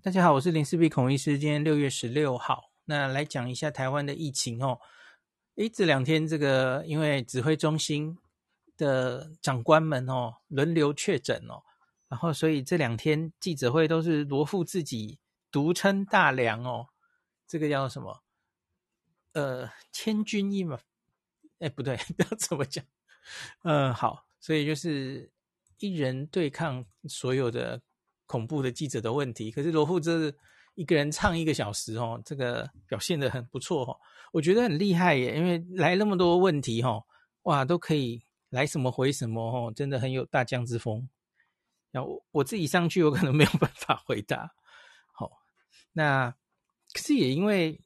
大家好，我是林氏璧孔医师。今天六月十六号，那来讲一下台湾的疫情哦。诶，这两天这个因为指挥中心的长官们哦轮流确诊哦，然后所以这两天记者会都是罗富自己独撑大梁哦。这个叫什么？呃，千钧一马。哎，不对，要怎么讲？嗯，好，所以就是一人对抗所有的。恐怖的记者的问题，可是罗富这一个人唱一个小时哦，这个表现得很不错哦，我觉得很厉害耶，因为来那么多问题哈，哇，都可以来什么回什么哦，真的很有大将之风。然后我自己上去，我可能没有办法回答。好，那可是也因为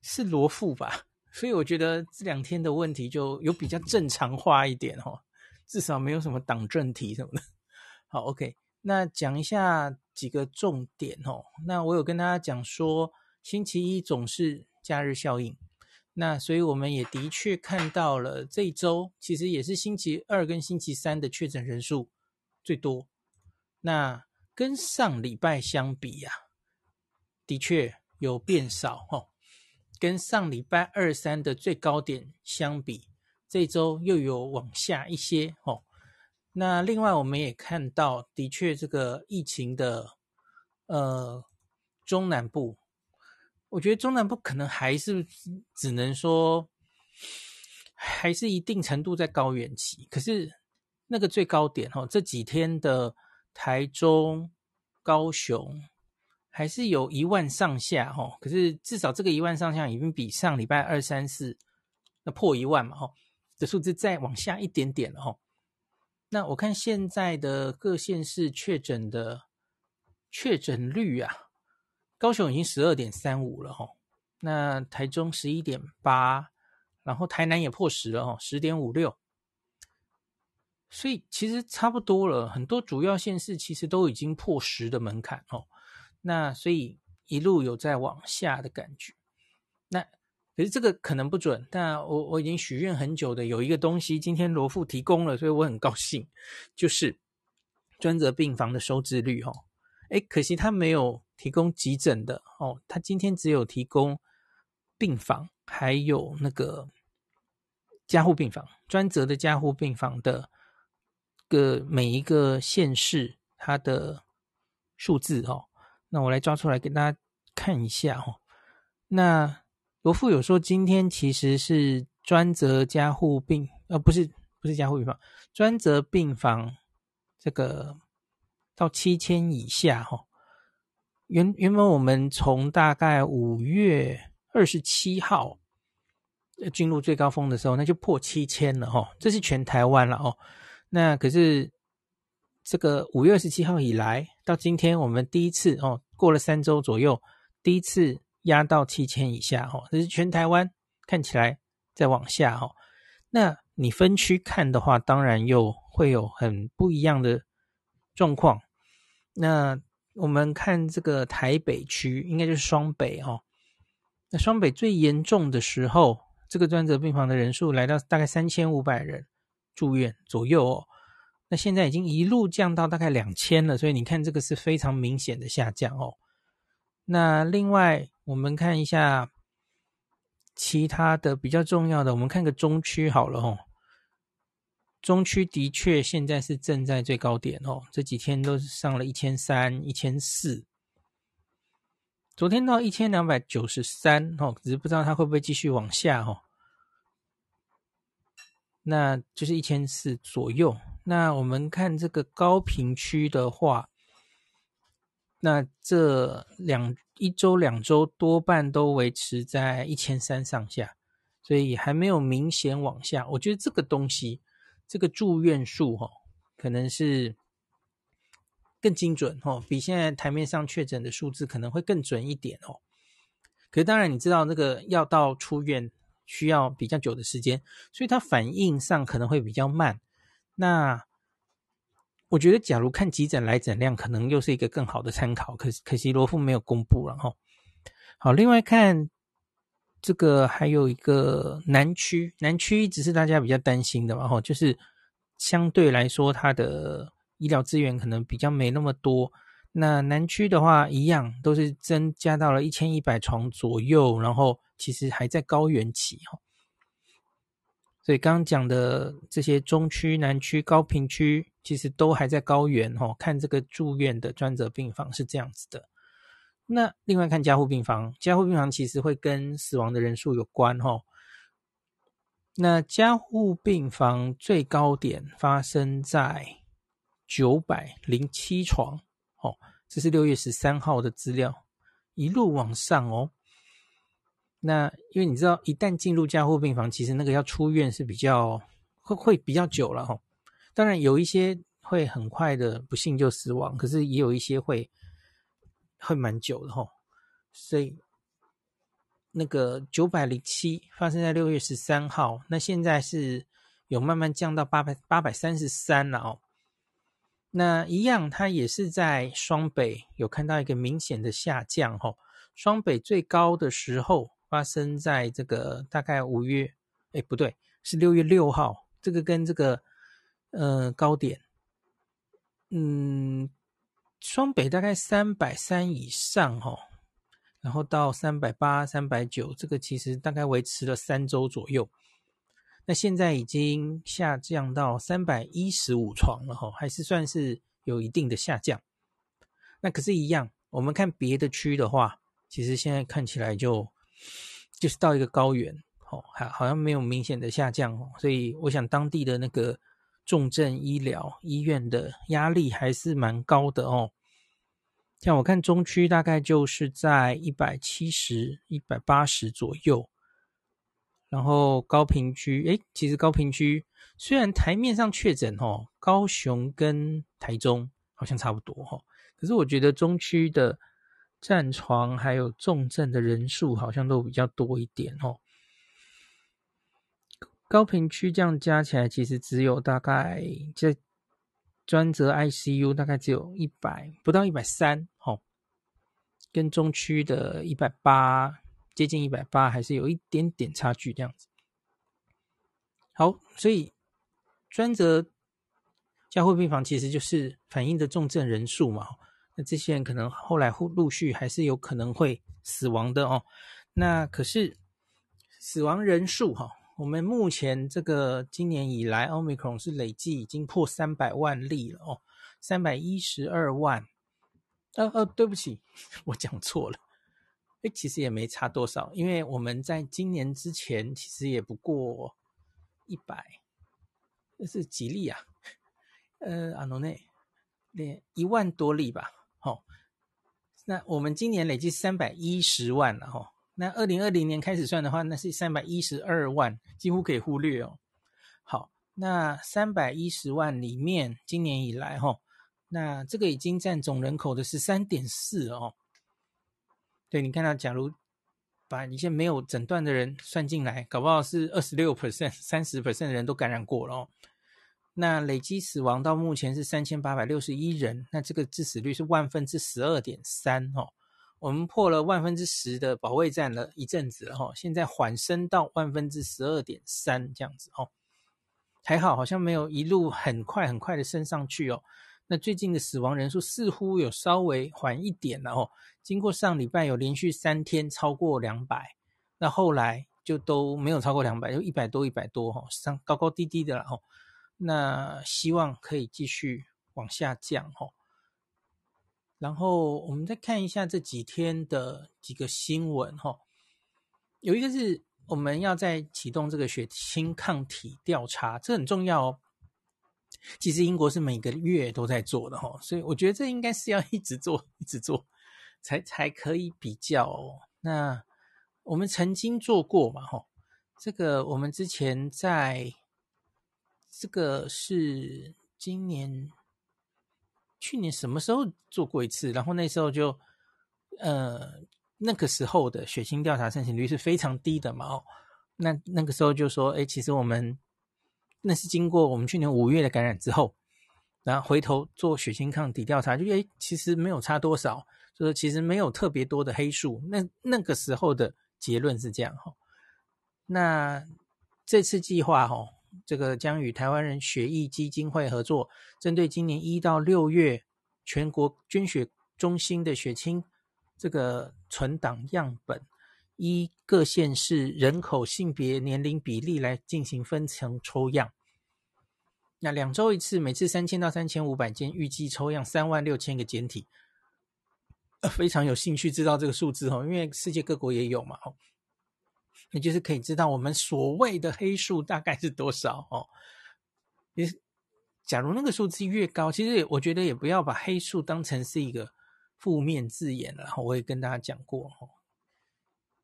是罗富吧，所以我觉得这两天的问题就有比较正常化一点哦，至少没有什么党政题什么的。好，OK。那讲一下几个重点哦。那我有跟大家讲说，星期一总是假日效应。那所以我们也的确看到了这一周，其实也是星期二跟星期三的确诊人数最多。那跟上礼拜相比呀、的确有变少哦。跟上礼拜二三的最高点相比，这周又有往下一些哦。那另外我们也看到，的确这个疫情的呃中南部，我觉得中南部可能还是只能说还是一定程度在高原期，可是那个最高点哦，这几天的台中、高雄还是有一万上下哦，可是至少这个一万上下已经比上礼拜二三四那破一万嘛哦的数字再往下一点点了哦。那我看现在的各县市确诊的确诊率啊，高雄已经十二点三五了哈，那台中十一点八，然后台南也破十了哈，十点五六，所以其实差不多了，很多主要县市其实都已经破十的门槛哦，那所以一路有在往下的感觉，那。其实这个可能不准，但我我已经许愿很久的有一个东西，今天罗富提供了，所以我很高兴，就是专责病房的收治率哦。诶，可惜他没有提供急诊的哦，他今天只有提供病房，还有那个加护病房，专责的加护病房的个每一个县市它的数字哦。那我来抓出来给大家看一下哦。那罗富有说，今天其实是专责加护病，呃，不是，不是加护病房，专责病房这个到七千以下哈。原原本我们从大概五月二十七号进入最高峰的时候，那就破七千了哈。这是全台湾了哦。那可是这个五月二十七号以来到今天，我们第一次哦，过了三周左右，第一次。压到七千以下哈，这是全台湾看起来在往下哈。那你分区看的话，当然又会有很不一样的状况。那我们看这个台北区，应该就是双北哈。那双北最严重的时候，这个专责病房的人数来到大概三千五百人住院左右哦。那现在已经一路降到大概两千了，所以你看这个是非常明显的下降哦。那另外，我们看一下其他的比较重要的，我们看个中区好了哦。中区的确现在是正在最高点哦，这几天都是上了一千三、一千四，昨天到一千两百九十三哦，只是不知道它会不会继续往下哦。那就是一千四左右。那我们看这个高频区的话。那这两一周、两周多半都维持在一千三上下，所以还没有明显往下。我觉得这个东西，这个住院数哈，可能是更精准哦，比现在台面上确诊的数字可能会更准一点哦。可是当然，你知道那个要到出院需要比较久的时间，所以它反应上可能会比较慢。那。我觉得，假如看急诊来诊量，可能又是一个更好的参考。可可惜罗富没有公布了哈。好，另外看这个还有一个南区，南区一直是大家比较担心的嘛哈，就是相对来说它的医疗资源可能比较没那么多。那南区的话，一样都是增加到了一千一百床左右，然后其实还在高原期哈。所以刚刚讲的这些中区、南区、高屏区，其实都还在高原哈。看这个住院的专责病房是这样子的。那另外看加护病房，加护病房其实会跟死亡的人数有关哈。那加护病房最高点发生在九百零七床，哦，这是六月十三号的资料，一路往上哦。那因为你知道，一旦进入加护病房，其实那个要出院是比较会会比较久了哈。当然有一些会很快的不幸就死亡，可是也有一些会会蛮久的哈，所以。那个九百零七发生在六月十三号，那现在是有慢慢降到八百八百三十三了哦。那一样，它也是在双北有看到一个明显的下降哦。双北最高的时候发生在这个大概五月，哎不对，是六月六号，这个跟这个呃高点，嗯，双北大概三百三以上哦。然后到三百八、三百九，这个其实大概维持了三周左右。那现在已经下降到三百一十五床了哈，还是算是有一定的下降。那可是，一样，我们看别的区的话，其实现在看起来就就是到一个高原哦，还好像没有明显的下降哦。所以，我想当地的那个重症医疗医院的压力还是蛮高的哦。像我看中区大概就是在一百七十、一百八十左右，然后高屏区，诶，其实高屏区虽然台面上确诊哦，高雄跟台中好像差不多哈，可是我觉得中区的战床还有重症的人数好像都比较多一点哦。高屏区这样加起来，其实只有大概这。专责 ICU 大概只有一百不到一百三，哦，跟中区的一百八接近一百八还是有一点点差距这样子。好，所以专责加护病房其实就是反映的重症人数嘛，这些人可能后来陆陆续还是有可能会死亡的哦。那可是死亡人数哈。我们目前这个今年以来，Omicron 是累计已经破三百万例了哦，三百一十二万。呃呃，对不起，我讲错了。诶，其实也没差多少，因为我们在今年之前其实也不过一百，这是几例啊？呃，阿诺内，连一万多例吧。那我们今年累计三百一十万了哈。那二零二零年开始算的话，那是三百一十二万，几乎可以忽略哦。好，那三百一十万里面，今年以来哈，那这个已经占总人口的十三点四哦。对，你看到，假如把一些没有诊断的人算进来，搞不好是二十六 percent、三十 percent 的人都感染过了哦。那累积死亡到目前是三千八百六十一人，那这个致死率是万分之十二点三哦。我们破了万分之十的保卫战了一阵子了哈，现在缓升到万分之十二点三这样子哦，还好，好像没有一路很快很快的升上去哦。那最近的死亡人数似乎有稍微缓一点了哦，经过上礼拜有连续三天超过两百，那后来就都没有超过两百，就一百多一百多哈，上高高低低的了哦。那希望可以继续往下降哈。然后我们再看一下这几天的几个新闻哈，有一个是我们要在启动这个血清抗体调查，这很重要哦。其实英国是每个月都在做的哈，所以我觉得这应该是要一直做，一直做，才才可以比较哦。那我们曾经做过嘛哈，这个我们之前在这个是今年。去年什么时候做过一次？然后那时候就，呃，那个时候的血清调查盛行率是非常低的嘛。哦，那那个时候就说，哎，其实我们那是经过我们去年五月的感染之后，然后回头做血清抗体调查，就哎，其实没有差多少，就是其实没有特别多的黑数。那那个时候的结论是这样哈。那这次计划哈。这个将与台湾人血液基金会合作，针对今年一到六月全国捐血中心的血清这个存档样本，依各县市人口、性别、年龄比例来进行分层抽样。那两周一次，每次三千到三千五百件，预计抽样三万六千个检体。非常有兴趣知道这个数字哦，因为世界各国也有嘛哦，也就是可以知道我们所谓的黑数大概是多少哦。也假如那个数字越高，其实我觉得也不要把黑数当成是一个负面字眼了。我也跟大家讲过哦，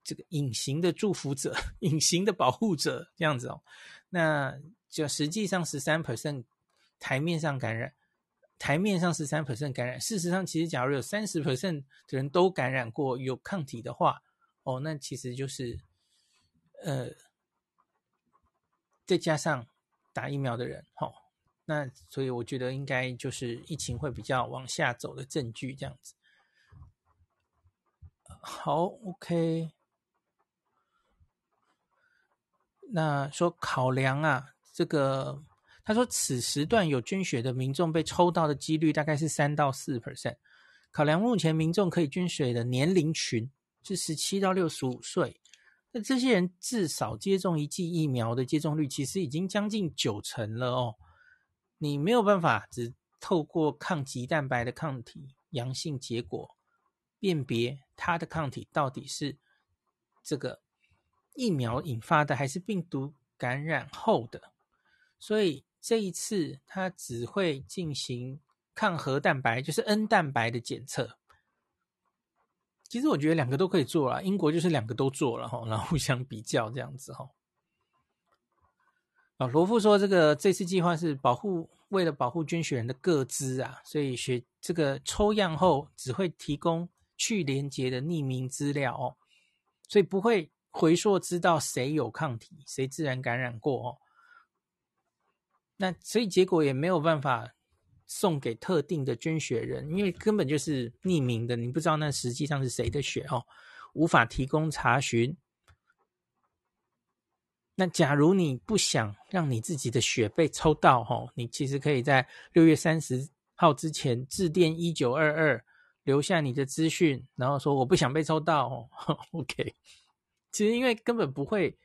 这个隐形的祝福者、隐形的保护者这样子哦，那就实际上十三 percent 台面上感染。台面上十三 percent 感染，事实上，其实假如有三十 percent 的人都感染过，有抗体的话，哦，那其实就是，呃，再加上打疫苗的人，哦，那所以我觉得应该就是疫情会比较往下走的证据，这样子。好，OK，那说考量啊，这个。他说，此时段有捐血的民众被抽到的几率大概是三到四 percent。考量目前民众可以捐血的年龄群是十七到六十五岁，那这些人至少接种一剂疫苗的接种率其实已经将近九成了哦。你没有办法只透过抗棘蛋白的抗体阳性结果辨别它的抗体到底是这个疫苗引发的还是病毒感染后的，所以。这一次，他只会进行抗核蛋白，就是 N 蛋白的检测。其实我觉得两个都可以做啦，英国就是两个都做了哈，然后互相比较这样子哈。啊，罗富说，这个这次计划是保护，为了保护捐血人的个资啊，所以血这个抽样后只会提供去连结的匿名资料哦，所以不会回溯知道谁有抗体，谁自然感染过哦。那所以结果也没有办法送给特定的捐血人，因为根本就是匿名的，你不知道那实际上是谁的血哦，无法提供查询。那假如你不想让你自己的血被抽到哦，你其实可以在六月三十号之前致电一九二二，留下你的资讯，然后说我不想被抽到哦。OK，其实因为根本不会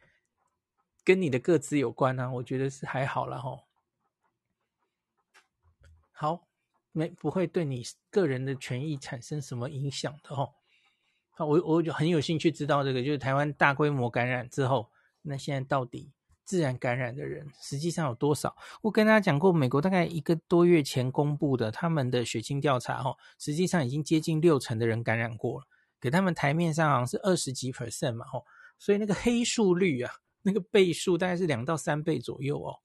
跟你的个资有关啊，我觉得是还好了哈。好，没不会对你个人的权益产生什么影响的哦。好，我我就很有兴趣知道这个，就是台湾大规模感染之后，那现在到底自然感染的人实际上有多少？我跟大家讲过，美国大概一个多月前公布的他们的血清调查，哦，实际上已经接近六成的人感染过了，给他们台面上好像是二十几 percent 嘛，哦，所以那个黑数率啊，那个倍数大概是两到三倍左右哦。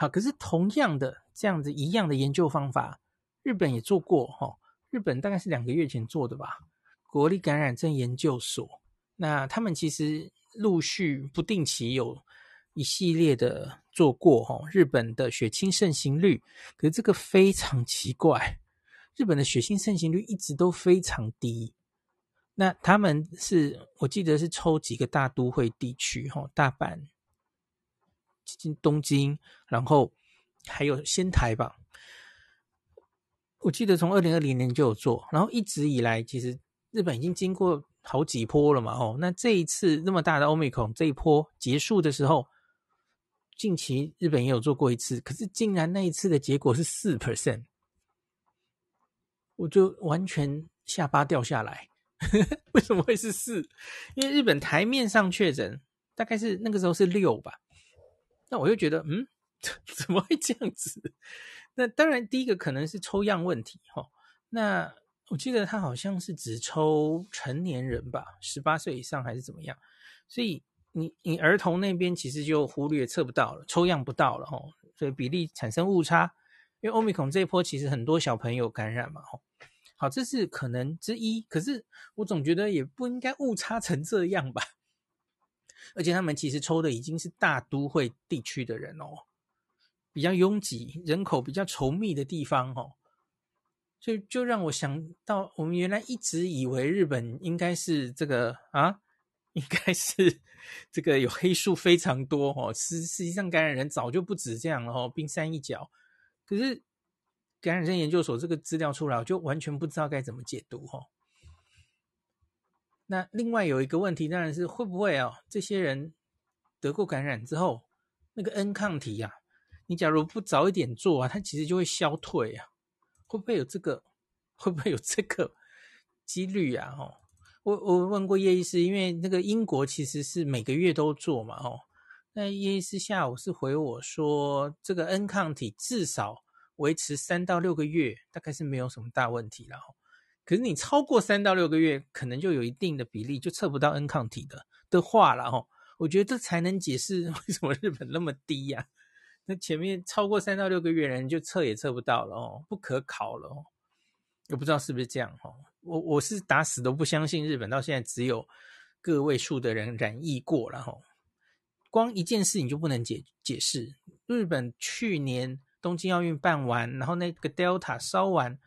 好，可是同样的这样子一样的研究方法，日本也做过哈。日本大概是两个月前做的吧，国立感染症研究所。那他们其实陆续不定期有一系列的做过哈。日本的血清盛行率，可是这个非常奇怪，日本的血清盛行率一直都非常低。那他们是我记得是抽几个大都会地区哈，大阪。东京，然后还有仙台吧。我记得从二零二零年就有做，然后一直以来，其实日本已经经过好几波了嘛。哦，那这一次那么大的 Omicron 这一波结束的时候，近期日本也有做过一次，可是竟然那一次的结果是四 percent，我就完全下巴掉下来。为什么会是四？因为日本台面上确诊大概是那个时候是六吧。那我就觉得，嗯，怎么会这样子？那当然，第一个可能是抽样问题，哈。那我记得他好像是只抽成年人吧，十八岁以上还是怎么样？所以你你儿童那边其实就忽略测不到了，抽样不到了，哈。所以比例产生误差，因为欧米孔这一波其实很多小朋友感染嘛，哈。好，这是可能之一。可是我总觉得也不应该误差成这样吧。而且他们其实抽的已经是大都会地区的人哦，比较拥挤、人口比较稠密的地方哦，就就让我想到，我们原来一直以为日本应该是这个啊，应该是这个有黑数非常多哦，实实际上感染人早就不止这样了哦，冰山一角。可是感染症研究所这个资料出来，我就完全不知道该怎么解读哈。那另外有一个问题，当然是会不会哦，这些人得过感染之后，那个 N 抗体啊，你假如不早一点做啊，它其实就会消退啊，会不会有这个？会不会有这个几率啊？哦，我我问过叶医师，因为那个英国其实是每个月都做嘛，哦，那叶医师下午是回我说，这个 N 抗体至少维持三到六个月，大概是没有什么大问题了。可是你超过三到六个月，可能就有一定的比例就测不到 N 抗体的的话了。哦，我觉得这才能解释 为什么日本那么低呀？那前面超过三到六个月人就测也测不到了哦，不可考了哦。我不知道是不是这样哦，我我是打死都不相信日本到现在只有个位数的人染疫过了哈。光一件事情就不能解解释，日本去年东京奥运办完，然后那个 Delta 烧完，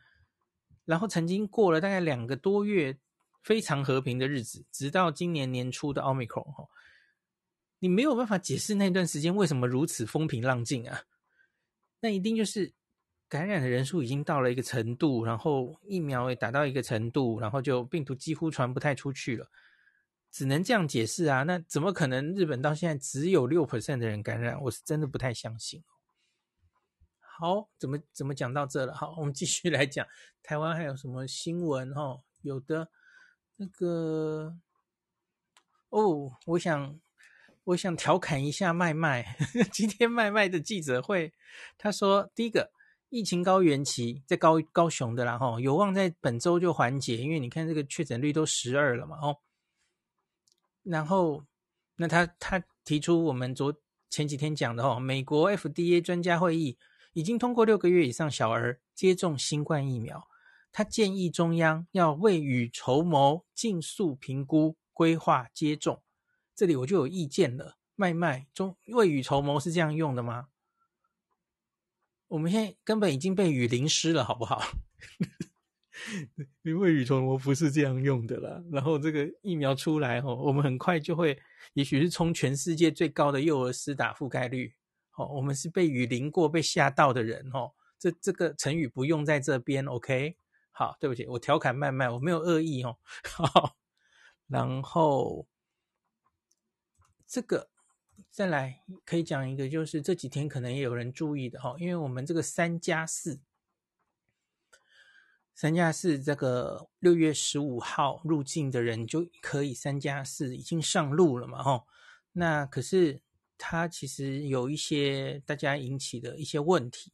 然后曾经过了大概两个多月非常和平的日子，直到今年年初的 Omicron 哈，你没有办法解释那段时间为什么如此风平浪静啊？那一定就是。感染的人数已经到了一个程度，然后疫苗也达到一个程度，然后就病毒几乎传不太出去了，只能这样解释啊。那怎么可能日本到现在只有六 percent 的人感染？我是真的不太相信。好，怎么怎么讲到这了？好，我们继续来讲台湾还有什么新闻？哈，有的那个哦，我想我想调侃一下麦麦，今天麦麦的记者会，他说第一个。疫情高原期在高高雄的啦，吼，有望在本周就缓解，因为你看这个确诊率都十二了嘛，哦，然后那他他提出我们昨前几天讲的哦，美国 FDA 专家会议已经通过六个月以上小儿接种新冠疫苗，他建议中央要未雨绸缪，尽速评估规划接种。这里我就有意见了，麦麦中未雨绸缪是这样用的吗？我们现在根本已经被雨淋湿了，好不好？因为雨绸缪不是这样用的啦。然后这个疫苗出来哦，我们很快就会，也许是冲全世界最高的幼儿施打覆盖率。哦，我们是被雨淋过、被吓到的人哦。这这个成语不用在这边，OK？好，对不起，我调侃麦麦，我没有恶意哦。好，然后这个。再来可以讲一个，就是这几天可能也有人注意的哈，因为我们这个三加四，三加四这个六月十五号入境的人就可以三加四已经上路了嘛哈，那可是他其实有一些大家引起的一些问题，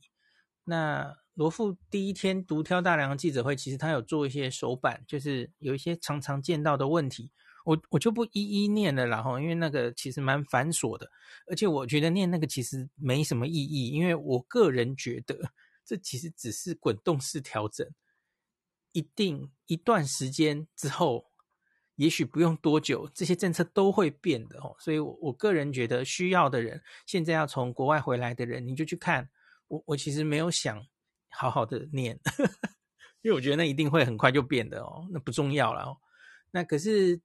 那罗富第一天独挑大梁的记者会，其实他有做一些手板，就是有一些常常见到的问题。我我就不一一念了，然后因为那个其实蛮繁琐的，而且我觉得念那个其实没什么意义，因为我个人觉得这其实只是滚动式调整，一定一段时间之后，也许不用多久，这些政策都会变的哦。所以我，我个人觉得需要的人，现在要从国外回来的人，你就去看我，我其实没有想好好的念，因为我觉得那一定会很快就变的哦，那不重要了哦，那可是。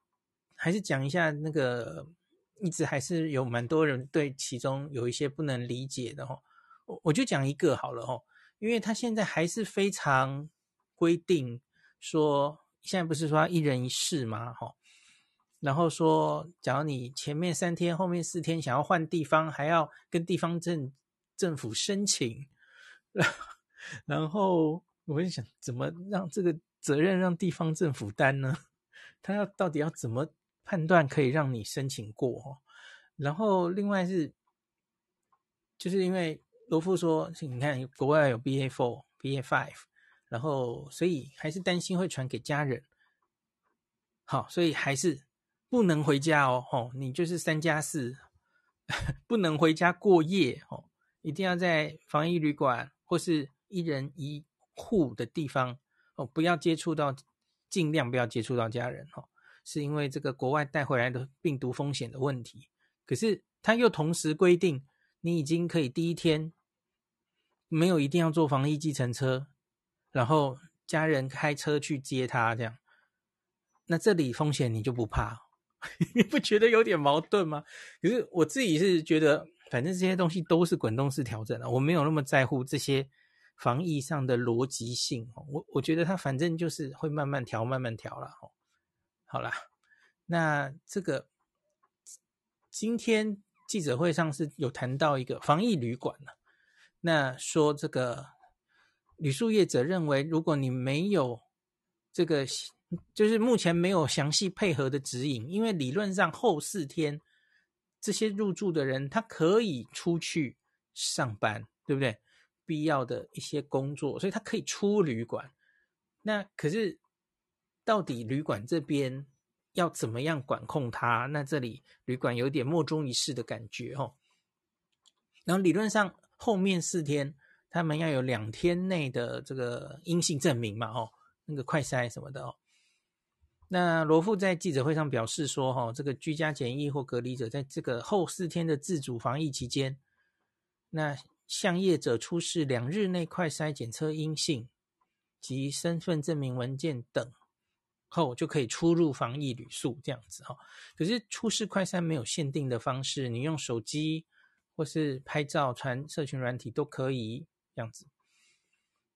还是讲一下那个，一直还是有蛮多人对其中有一些不能理解的哦。我我就讲一个好了哦，因为他现在还是非常规定说，现在不是说一人一室吗？哈，然后说，假如你前面三天，后面四天想要换地方，还要跟地方政政府申请。然后我就想，怎么让这个责任让地方政府担呢？他要到底要怎么？判断可以让你申请过，然后另外是，就是因为罗富说，你看国外有 BA four、BA five，然后所以还是担心会传给家人，好，所以还是不能回家哦，吼，你就是三加四，不能回家过夜哦，一定要在防疫旅馆或是一人一户的地方哦，不要接触到，尽量不要接触到家人哦。是因为这个国外带回来的病毒风险的问题，可是他又同时规定，你已经可以第一天没有一定要坐防疫计程车，然后家人开车去接他这样，那这里风险你就不怕？你不觉得有点矛盾吗？可是我自己是觉得，反正这些东西都是滚动式调整的，我没有那么在乎这些防疫上的逻辑性。我我觉得他反正就是会慢慢调，慢慢调了。好啦，那这个今天记者会上是有谈到一个防疫旅馆了，那说这个旅宿业者认为，如果你没有这个，就是目前没有详细配合的指引，因为理论上后四天这些入住的人他可以出去上班，对不对？必要的一些工作，所以他可以出旅馆。那可是到底旅馆这边要怎么样管控他？那这里旅馆有点莫衷一是的感觉哦。然后理论上后面四天他们要有两天内的这个阴性证明嘛，哦，那个快筛什么的哦。那罗富在记者会上表示说，哈，这个居家检疫或隔离者在这个后四天的自主防疫期间，那。向业者出示两日内快筛检测阴性及身份证明文件等后，就可以出入防疫旅宿这样子哈。可是出示快筛没有限定的方式，你用手机或是拍照传社群软体都可以这样子。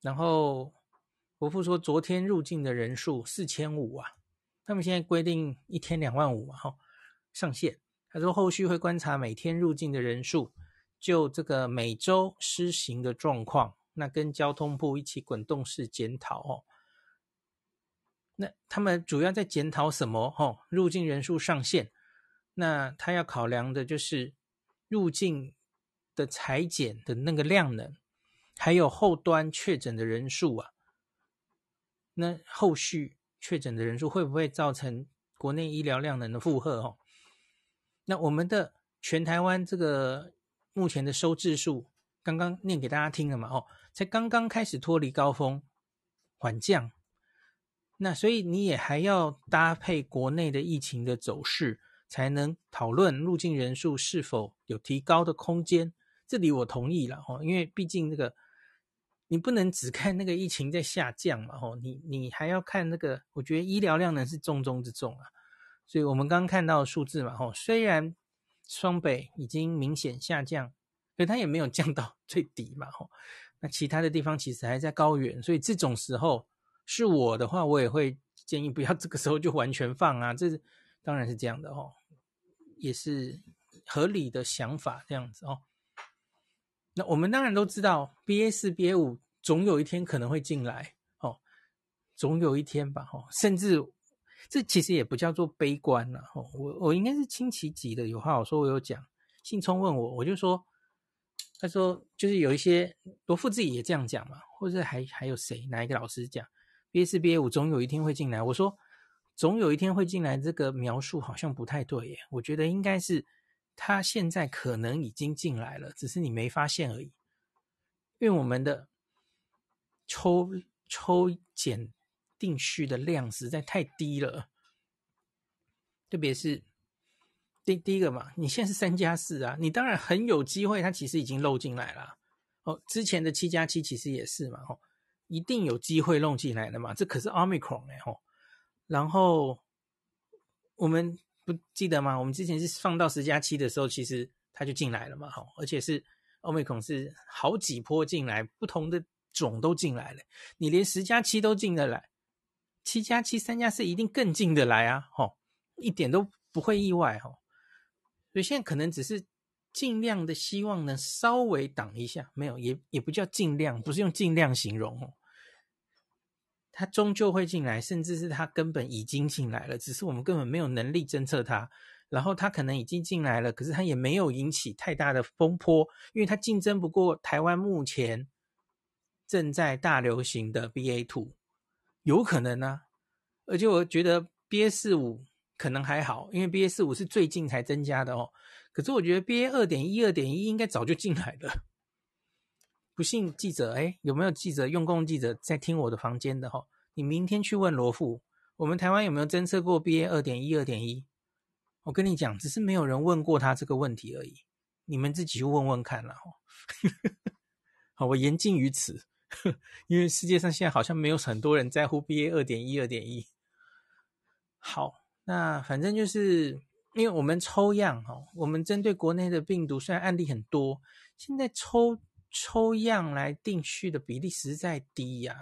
然后国父说，昨天入境的人数四千五啊，他们现在规定一天两万五嘛哈，上限。他说后续会观察每天入境的人数。就这个每周施行的状况，那跟交通部一起滚动式检讨哦。那他们主要在检讨什么？哦，入境人数上限，那他要考量的就是入境的裁剪的那个量能，还有后端确诊的人数啊。那后续确诊的人数会不会造成国内医疗量能的负荷？哦，那我们的全台湾这个。目前的收治数刚刚念给大家听了嘛？哦，才刚刚开始脱离高峰，缓降。那所以你也还要搭配国内的疫情的走势，才能讨论入境人数是否有提高的空间。这里我同意了哦，因为毕竟那个你不能只看那个疫情在下降嘛，哦，你你还要看那个，我觉得医疗量能是重中之重啊。所以我们刚看到数字嘛，哦，虽然。双北已经明显下降，可它也没有降到 最低嘛，吼。那其他的地方其实还在高原，所以这种时候是我的话，我也会建议不要 这个时候就完全放啊。这当然是这样的哦，也是合理的想法这样子哦。那我们当然都知道，BA 四、BA 五总有一天可能会进来，哦，总有一天吧，哦，甚至。这其实也不叫做悲观了，哦，我我应该是轻期级的，有话我说，我有讲。信聪问我，我就说，他说就是有一些罗富自己也这样讲嘛，或者还还有谁哪一个老师讲，BA 四 BA 五总有一天会进来。我说总有一天会进来，这个描述好像不太对耶，我觉得应该是他现在可能已经进来了，只是你没发现而已。因为我们的抽抽检。定序的量实在太低了，特别是第第一个嘛，你现在是三加四啊，你当然很有机会，它其实已经漏进来了。哦，之前的七加七其实也是嘛，哦，一定有机会漏进来的嘛，这可是 Omicron 哎，吼。然后我们不记得吗？我们之前是放到十加七的时候，其实它就进来了嘛，吼，而且是 Omicron 是好几波进来，不同的种都进来了，你连十加七都进得来。七加七、三加四一定更进得来啊！吼，一点都不会意外哈。所以现在可能只是尽量的希望能稍微挡一下，没有也也不叫尽量，不是用尽量形容哦。它终究会进来，甚至是它根本已经进来了，只是我们根本没有能力侦测它。然后它可能已经进来了，可是它也没有引起太大的风波，因为它竞争不过台湾目前正在大流行的 BA two。有可能啊，而且我觉得 BA 四五可能还好，因为 BA 四五是最近才增加的哦。可是我觉得 BA 二点一、二点一应该早就进来了。不信记者，哎，有没有记者用共记者在听我的房间的哈？你明天去问罗富，我们台湾有没有侦测过 BA 二点一、二点一？我跟你讲，只是没有人问过他这个问题而已。你们自己去问问看啦。好，我言尽于此。因为世界上现在好像没有很多人在乎 BA 二点一、二点一。好，那反正就是因为我们抽样哈，我们针对国内的病毒虽然案例很多，现在抽抽样来定序的比例实在低呀、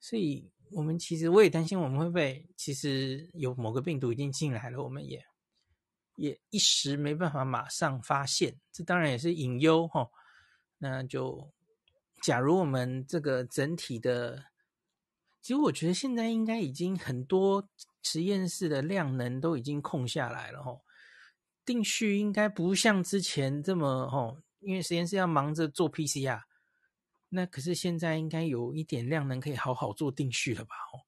所以我们其实我也担心我们会不会其实有某个病毒已经进来了，我们也也一时没办法马上发现，这当然也是隐忧哈。那就假如我们这个整体的，其实我觉得现在应该已经很多实验室的量能都已经空下来了哈，定序应该不像之前这么哈。因为实验室要忙着做 PCR，那可是现在应该有一点量能可以好好做定序了吧？哦，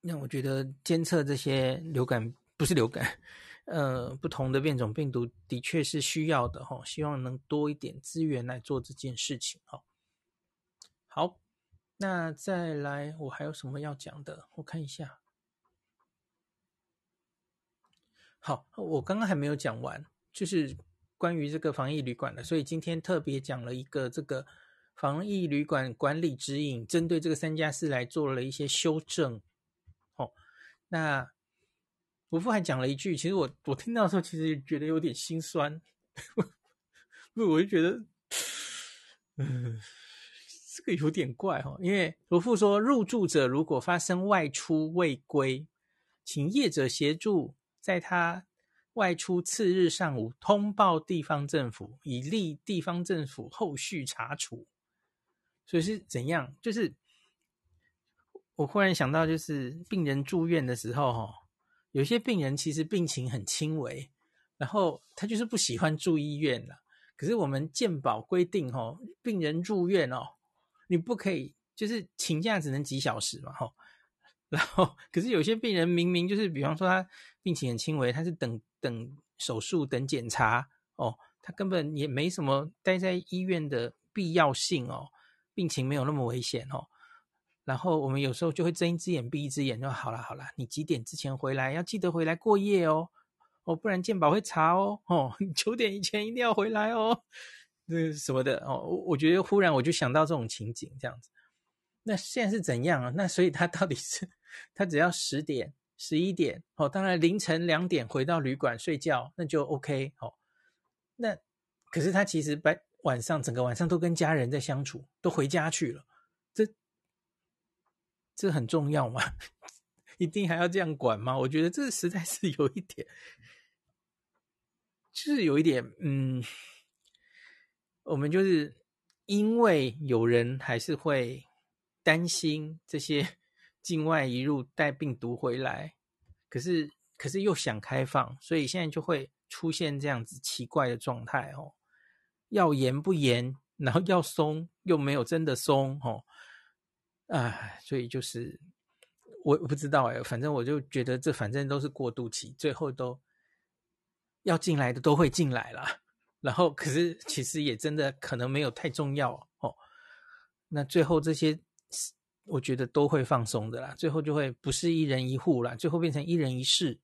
那我觉得监测这些流感不是流感，呃，不同的变种病毒的确是需要的哈，希望能多一点资源来做这件事情哦。好，那再来，我还有什么要讲的？我看一下。好，我刚刚还没有讲完，就是。关于这个防疫旅馆的，所以今天特别讲了一个这个防疫旅馆管理指引，针对这个三加四来做了一些修正。哦，那伯父还讲了一句，其实我我听到的时候，其实觉得有点心酸，因为我就觉得，嗯，这个有点怪哈，因为伯父说，入住者如果发生外出未归，请业者协助在他。外出次日上午通报地方政府，以利地方政府后续查处。所以是怎样？就是我忽然想到，就是病人住院的时候，哈，有些病人其实病情很轻微，然后他就是不喜欢住医院了。可是我们健保规定，哈，病人住院哦，你不可以，就是请假只能几小时嘛，哈。然后，可是有些病人明明就是，比方说他病情很轻微，他是等。等手术、等检查哦，他根本也没什么待在医院的必要性哦，病情没有那么危险哦。然后我们有时候就会睁一只眼闭一只眼，就好了好了，你几点之前回来？要记得回来过夜哦，哦，不然健保会查哦，哦，九点以前一定要回来哦，这 什么的哦。我我觉得忽然我就想到这种情景这样子，那现在是怎样啊？那所以他到底是他只要十点？十一点哦，当然凌晨两点回到旅馆睡觉，那就 OK 哦。那可是他其实白晚上整个晚上都跟家人在相处，都回家去了，这这很重要吗？一定还要这样管吗？我觉得这实在是有一点，就是有一点，嗯，我们就是因为有人还是会担心这些。境外移入带病毒回来，可是可是又想开放，所以现在就会出现这样子奇怪的状态哦。要严不严，然后要松又没有真的松哦。哎，所以就是我我不知道哎，反正我就觉得这反正都是过渡期，最后都要进来的都会进来了。然后可是其实也真的可能没有太重要哦。那最后这些。我觉得都会放松的啦，最后就会不是一人一户啦，最后变成一人一室，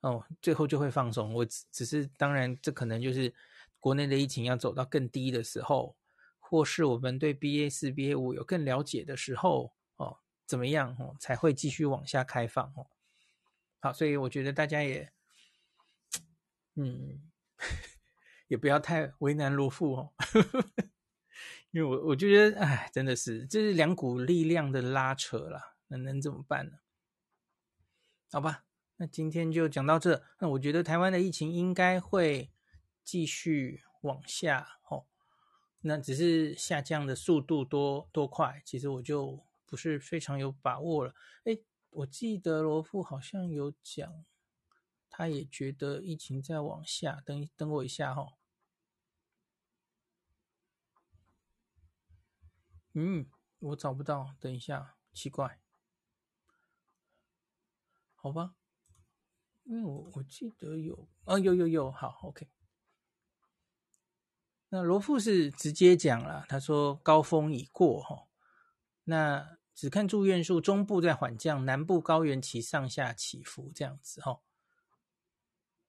哦，最后就会放松。我只只是当然，这可能就是国内的疫情要走到更低的时候，或是我们对 BA 四、BA 五有更了解的时候，哦，怎么样哦，才会继续往下开放哦。好，所以我觉得大家也，嗯，也不要太为难罗富哦。因为我我就觉得，哎，真的是这是两股力量的拉扯啦，那能怎么办呢？好吧，那今天就讲到这。那我觉得台湾的疫情应该会继续往下哦，那只是下降的速度多多快，其实我就不是非常有把握了。哎，我记得罗富好像有讲，他也觉得疫情在往下。等等我一下哈、哦。嗯，我找不到，等一下，奇怪，好吧，因为我我记得有，啊，有有有，好，OK。那罗富是直接讲了，他说高峰已过哈，那只看住院数，中部在缓降，南部高原期上下起伏这样子哈，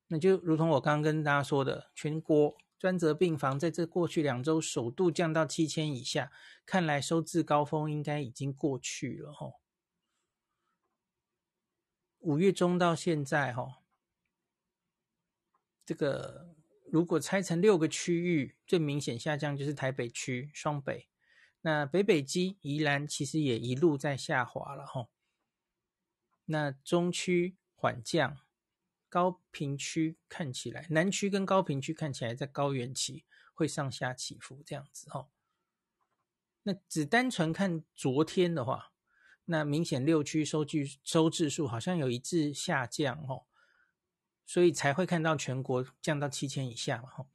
那就如同我刚刚跟大家说的，全国。专责病房在这过去两周首度降到七千以下，看来收治高峰应该已经过去了吼。五月中到现在吼，这个如果拆成六个区域，最明显下降就是台北区双北。那北北基宜兰其实也一路在下滑了哈。那中区缓降，高屏区看起来，南区跟高屏区看起来在高原期会上下起伏这样子哈。那只单纯看昨天的话，那明显六区收据收治数好像有一致下降哦，所以才会看到全国降到七千以下嘛哈。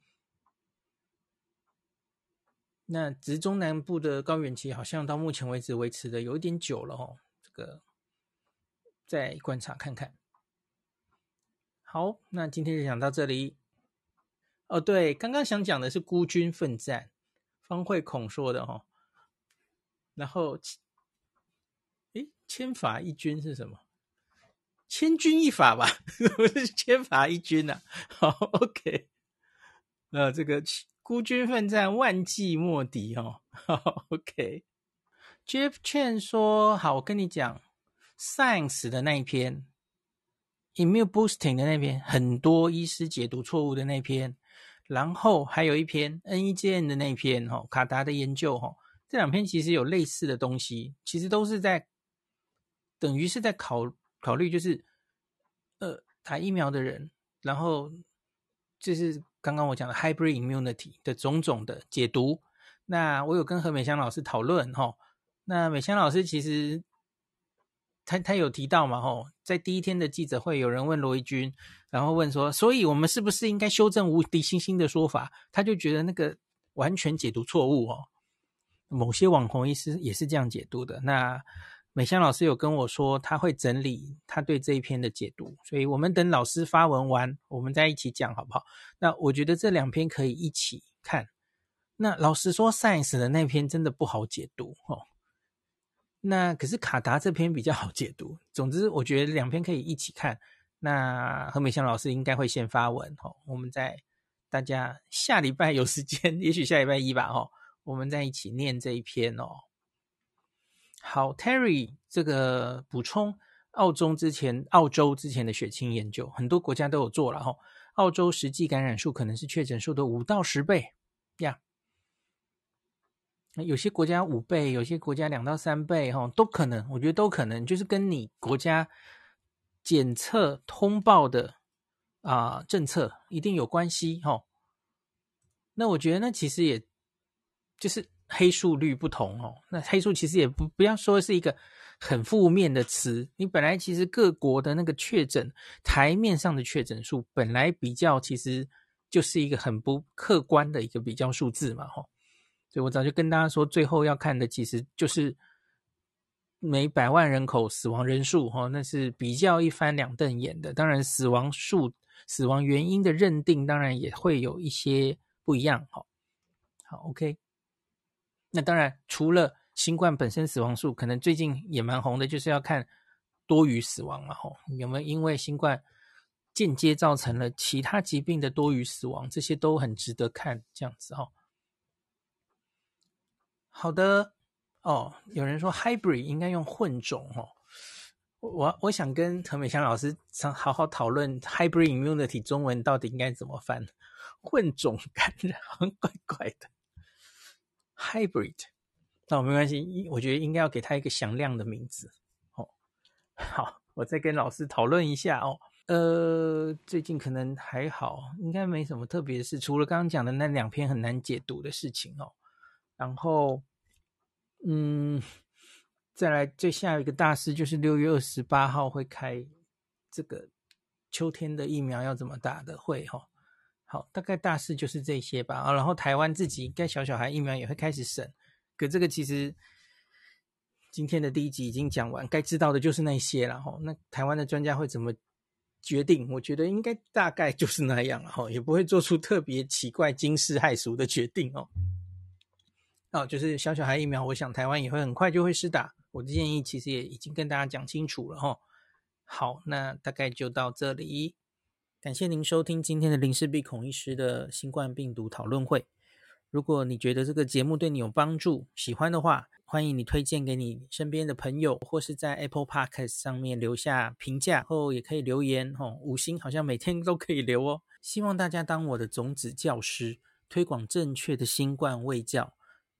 那直中南部的高原期好像到目前为止维持的有一点久了哦，这个再观察看看。好，那今天就讲到这里。哦，对，刚刚想讲的是孤军奋战，方慧孔说的哦。然后，诶，千法一军是什么？千钧一发吧？不是千法一军呐、啊。好，OK。那，这个。孤军奋战，万计莫敌哦。好 OK，Jeff Chen 说：“好，我跟你讲，Science 的那一篇，Immune Boosting 的那篇，很多医师解读错误的那篇，然后还有一篇 NEJM 的那篇，哈，卡达的研究，哈，这两篇其实有类似的东西，其实都是在等于是在考考虑，就是呃，打疫苗的人，然后就是。”刚刚我讲的 hybrid immunity 的种种的解读，那我有跟何美香老师讨论哈。那美香老师其实他他有提到嘛吼，在第一天的记者会，有人问罗一军，然后问说，所以我们是不是应该修正无敌星星的说法？他就觉得那个完全解读错误哦。某些网红医师也是这样解读的。那美香老师有跟我说，他会整理他对这一篇的解读，所以我们等老师发文完，我们再一起讲好不好？那我觉得这两篇可以一起看。那老实说，Science 的那篇真的不好解读哦。那可是卡达这篇比较好解读。总之，我觉得两篇可以一起看。那何美香老师应该会先发文哦，我们在大家下礼拜有时间，也许下礼拜一吧哦，我们再一起念这一篇哦。好，Terry，这个补充，澳洲之前，澳洲之前的血清研究，很多国家都有做了哈。澳洲实际感染数可能是确诊数的五到十倍呀。有些国家五倍，有些国家两到三倍哈，都可能，我觉得都可能，就是跟你国家检测通报的啊、政策一定有关系哈。那我觉得那其实也就是。黑数率不同哦，那黑数其实也不不要说是一个很负面的词。你本来其实各国的那个确诊台面上的确诊数本来比较其实就是一个很不客观的一个比较数字嘛，吼。所以我早就跟大家说，最后要看的其实就是每百万人口死亡人数，哈，那是比较一翻两瞪眼的。当然，死亡数、死亡原因的认定当然也会有一些不一样，哈。好，OK。那当然，除了新冠本身死亡数，可能最近也蛮红的，就是要看多余死亡嘛，吼，有没有因为新冠间接造成了其他疾病的多余死亡，这些都很值得看，这样子哈。好的，哦，有人说 hybrid 应该用混种哦，我我想跟陈美香老师想好好讨论 hybrid immunity 中文到底应该怎么翻，混种感染怪怪的。Hybrid，那我没关系，我觉得应该要给他一个响亮的名字哦。好，我再跟老师讨论一下哦。呃，最近可能还好，应该没什么特别的事，除了刚刚讲的那两篇很难解读的事情哦。然后，嗯，再来最下一个大事就是六月二十八号会开这个秋天的疫苗要怎么打的会哈、哦。好，大概大事就是这些吧。啊，然后台湾自己该小小孩疫苗也会开始审。可这个其实今天的第一集已经讲完，该知道的就是那些了哈。那台湾的专家会怎么决定？我觉得应该大概就是那样了哈，也不会做出特别奇怪、惊世骇俗的决定哦。哦，就是小小孩疫苗，我想台湾也会很快就会施打。我的建议其实也已经跟大家讲清楚了哈。好，那大概就到这里。感谢您收听今天的林氏璧孔医师的新冠病毒讨论会。如果你觉得这个节目对你有帮助，喜欢的话，欢迎你推荐给你身边的朋友，或是在 Apple Podcast 上面留下评价，后也可以留言哦，五星好像每天都可以留哦。希望大家当我的种子教师，推广正确的新冠卫教，